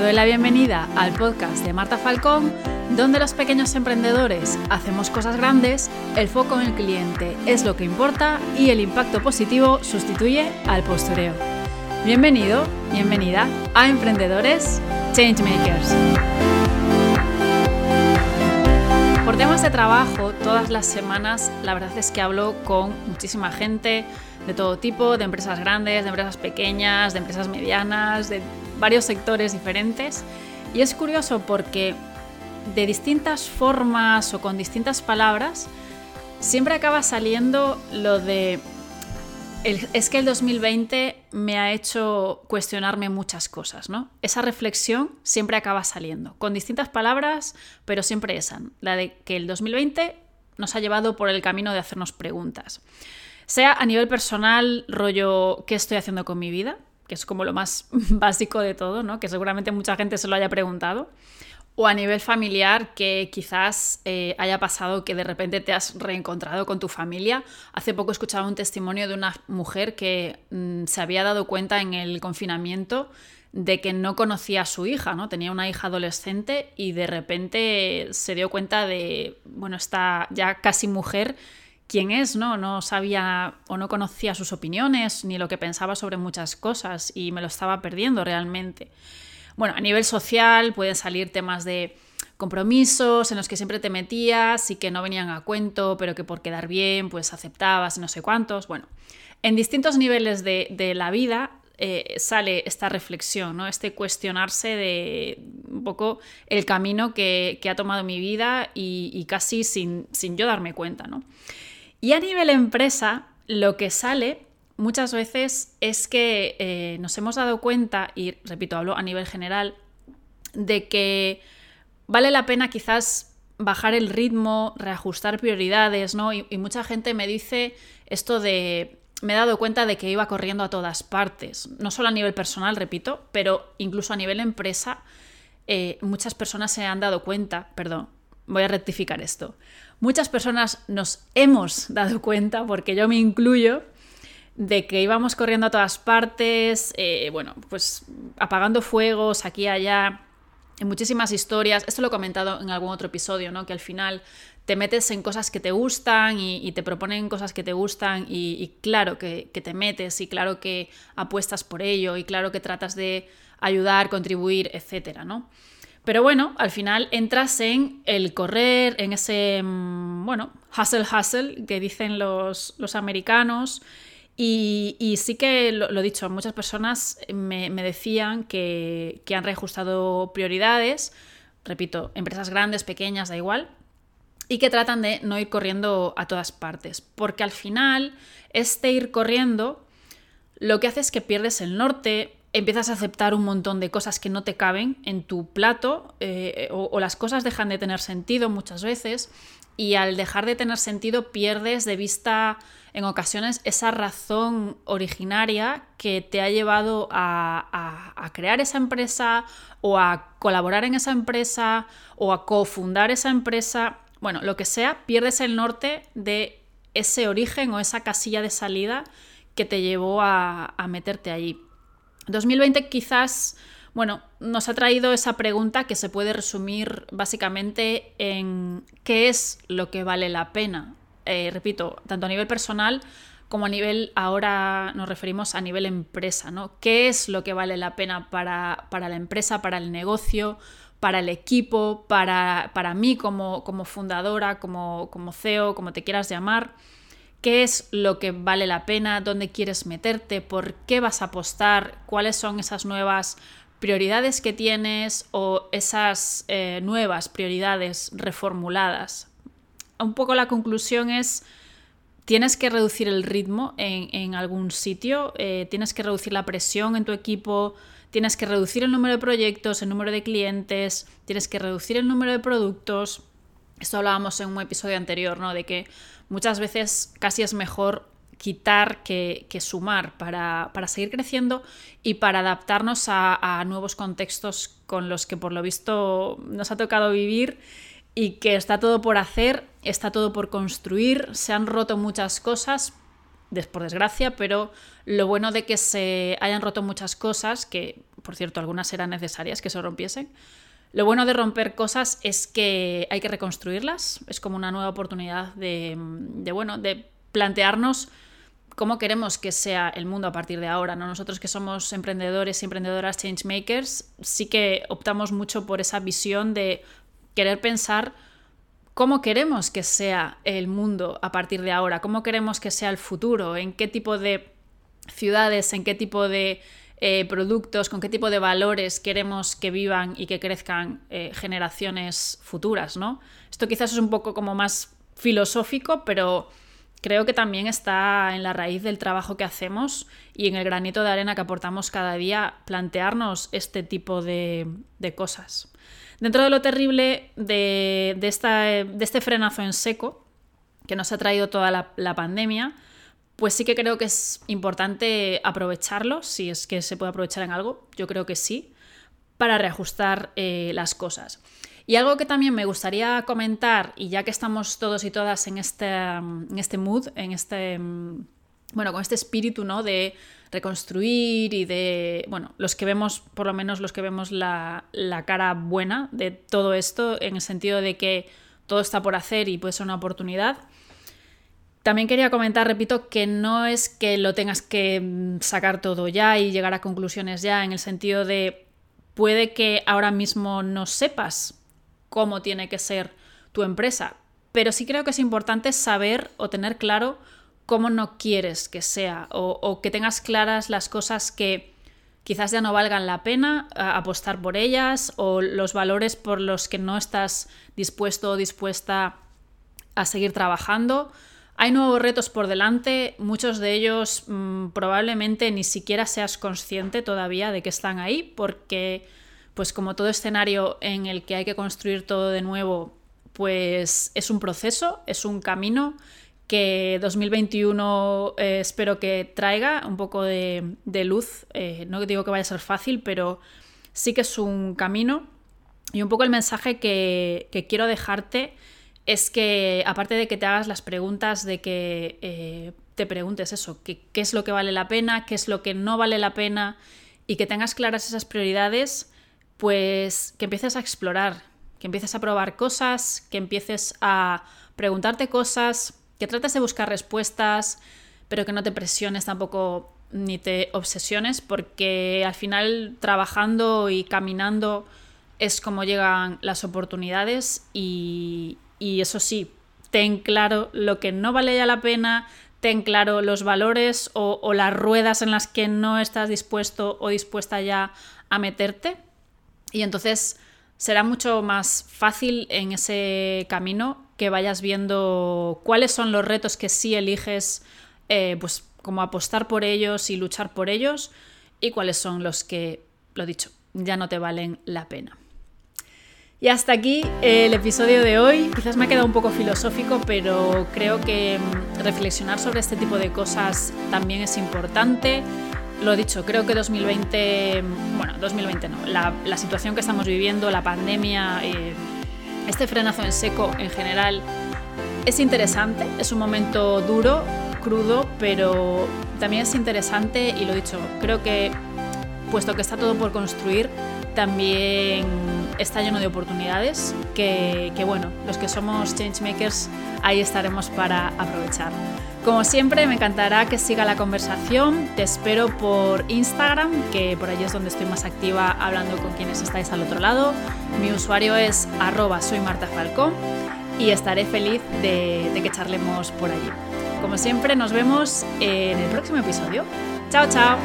doy la bienvenida al podcast de Marta Falcón, donde los pequeños emprendedores hacemos cosas grandes, el foco en el cliente es lo que importa y el impacto positivo sustituye al postureo. Bienvenido, bienvenida a Emprendedores Changemakers. Por temas de trabajo, todas las semanas la verdad es que hablo con muchísima gente de todo tipo, de empresas grandes, de empresas pequeñas, de empresas medianas, de varios sectores diferentes. Y es curioso porque de distintas formas o con distintas palabras, siempre acaba saliendo lo de... es que el 2020 me ha hecho cuestionarme muchas cosas, ¿no? Esa reflexión siempre acaba saliendo, con distintas palabras, pero siempre esa, la de que el 2020 nos ha llevado por el camino de hacernos preguntas. Sea a nivel personal, rollo, ¿qué estoy haciendo con mi vida? Que es como lo más básico de todo, ¿no? Que seguramente mucha gente se lo haya preguntado. O a nivel familiar, que quizás eh, haya pasado que de repente te has reencontrado con tu familia. Hace poco escuchaba un testimonio de una mujer que mm, se había dado cuenta en el confinamiento de que no conocía a su hija, ¿no? Tenía una hija adolescente y de repente se dio cuenta de, bueno, esta ya casi mujer quién es, ¿no? No sabía o no conocía sus opiniones ni lo que pensaba sobre muchas cosas y me lo estaba perdiendo realmente. Bueno, a nivel social pueden salir temas de compromisos en los que siempre te metías y que no venían a cuento, pero que por quedar bien pues aceptabas y no sé cuántos. Bueno, en distintos niveles de, la vida eh, sale esta reflexión, ¿no? este cuestionarse de un poco el camino que, ha tomado mi vida y, casi sin, sin, yo darme cuenta. ¿no? Y a nivel empresa, lo que sale muchas veces es que eh, nos hemos dado cuenta, y repito, hablo a nivel general, de que vale la pena quizás bajar el ritmo, reajustar prioridades, ¿no? Y, mucha gente me dice esto de me he dado cuenta de que iba corriendo a todas partes, no solo a nivel personal, repito, pero incluso a nivel empresa, eh, muchas personas se han dado cuenta, perdón, voy a rectificar esto, muchas personas nos hemos dado cuenta, porque yo me incluyo, de que íbamos corriendo a todas partes, eh, bueno, pues apagando fuegos aquí y allá, en muchísimas historias. Esto lo he comentado en algún otro episodio, ¿no? Que al final te metes en cosas que te gustan y, te proponen cosas que te gustan y, claro que, que, te metes y claro que apuestas por ello y claro que tratas de ayudar, contribuir, etcétera, ¿no? Pero bueno, al final entras en el correr, en ese, mm, bueno, hustle hustle que dicen los, americanos. Y, sí que lo, he dicho, muchas personas me, decían que, han reajustado prioridades, repito, empresas grandes, pequeñas, da igual, y que tratan de no ir corriendo a todas partes, porque al final este ir corriendo lo que hace es que pierdes el norte, empiezas a aceptar un montón de cosas que no te caben en tu plato eh, o, las cosas dejan de tener sentido muchas veces y al dejar de tener sentido pierdes de vista en ocasiones esa razón originaria que te ha llevado a, crear esa empresa o a colaborar en esa empresa o a cofundar esa empresa. Bueno, lo que sea, pierdes el norte de ese origen o esa casilla de salida que te llevó a meterte allí. 2020 quizás, bueno, nos ha traído esa pregunta que se puede resumir básicamente en qué es lo que vale la pena. Eh, repito, tanto a nivel personal como a nivel, ahora nos referimos a nivel empresa, ¿no? ¿Qué es lo que vale la pena para, la empresa, para el negocio, para el equipo, para, para mí como, como fundadora, como, como CEO, como te quieras llamar? Qué es lo que vale la pena, dónde quieres meterte, por qué vas a apostar, cuáles son esas nuevas prioridades que tienes o esas eh, nuevas prioridades reformuladas. Un poco la conclusión es, tienes que reducir el ritmo en, algún sitio, eh, tienes que reducir la presión en tu equipo, tienes que reducir el número de proyectos, el número de clientes, tienes que reducir el número de productos. Esto hablábamos en un episodio anterior, ¿no? De que muchas veces casi es mejor quitar que, sumar para, seguir creciendo y para adaptarnos a, nuevos contextos con los que por lo visto nos ha tocado vivir y que está todo por hacer, está todo por construir, se han roto muchas cosas, por desgracia, pero lo bueno de que se hayan roto muchas cosas, que por cierto, algunas eran necesarias que se rompiesen. Lo bueno de romper cosas es que hay que reconstruirlas, es como una nueva oportunidad de, bueno, de plantearnos cómo queremos que sea el mundo a partir de ahora. ¿no? Nosotros que somos emprendedores y emprendedoras changemakers, sí que optamos mucho por esa visión de querer pensar cómo queremos que sea el mundo a partir de ahora, cómo queremos que sea el futuro, en qué tipo de ciudades, en qué tipo de eh, productos, con qué tipo de valores queremos que vivan y que crezcan eh, generaciones futuras, ¿no? Esto quizás es un poco como más filosófico, pero creo que también está en la raíz del trabajo que hacemos y en el granito de arena que aportamos cada día plantearnos este tipo de, cosas. Dentro de lo terrible de, este frenazo en seco que nos ha traído toda la, pandemia, pues sí que creo que es importante aprovecharlo, si es que se puede aprovechar en algo, yo creo que sí, para reajustar eh, las cosas. Y algo que también me gustaría comentar, y ya que estamos todos y todas en este, en este mood, en este, bueno, con este espíritu, ¿no? De reconstruir y de, bueno, los que vemos, por lo menos los que vemos la, la cara buena de todo esto, en el sentido de que todo está por hacer y puede ser una oportunidad. También quería comentar, repito, que no es que lo tengas que sacar todo ya y llegar a conclusiones ya, en el sentido de puede que ahora mismo no sepas cómo tiene que ser tu empresa. Pero sí creo que es importante saber o tener claro cómo no quieres que sea o, que tengas claras las cosas que quizás ya no valgan la pena apostar por ellas o los valores por los que no estás dispuesto o dispuesta a seguir trabajando. Hay nuevos retos por delante, muchos de ellos mm, probablemente ni siquiera seas consciente todavía de que están ahí porque pues como todo escenario en el que hay que construir todo de nuevo, pues es un proceso, es un camino que 2021 eh, espero que traiga un poco de, luz. Eh, no digo que vaya a ser fácil, pero sí que es un camino. Y un poco el mensaje que, quiero dejarte es que, aparte de que te hagas las preguntas, de que eh, te preguntes eso, qué es lo que vale la pena, qué es lo que no vale la pena, y que tengas claras esas prioridades, pues que empieces a explorar, que empieces a probar cosas, que empieces a preguntarte cosas, que trates de buscar respuestas, pero que no te presiones tampoco ni te obsesiones, porque al final trabajando y caminando es como llegan las oportunidades y, eso sí, ten claro lo que no vale ya la pena, ten claro los valores o, o, las ruedas en las que no estás dispuesto o dispuesta ya a meterte y entonces será mucho más fácil en ese camino que vayas viendo cuáles son los retos que sí eliges, eh, pues como apostar por ellos y luchar por ellos, y cuáles son los que, lo dicho, ya no te valen la pena. Y hasta aquí el episodio de hoy. Quizás me ha quedado un poco filosófico, pero creo que mm, reflexionar sobre este tipo de cosas también es importante lo dicho, creo que 2020, bueno, 2020 no, la, situación que estamos viviendo, la pandemia, eh, este frenazo en seco en general es interesante, es un momento duro, crudo, pero también es interesante y lo dicho, creo que puesto que está todo por construir, también está lleno de oportunidades que, que bueno, los que somos changemakers ahí estaremos para aprovechar. Como siempre, me encantará que siga la conversación. Te espero por Instagram, que por allí es donde estoy más activa hablando con quienes estáis al otro lado. Mi usuario es arroba soy Marta Falcón y estaré feliz de, de que charlemos por allí. Como siempre, nos vemos en el próximo episodio. Chao, chao.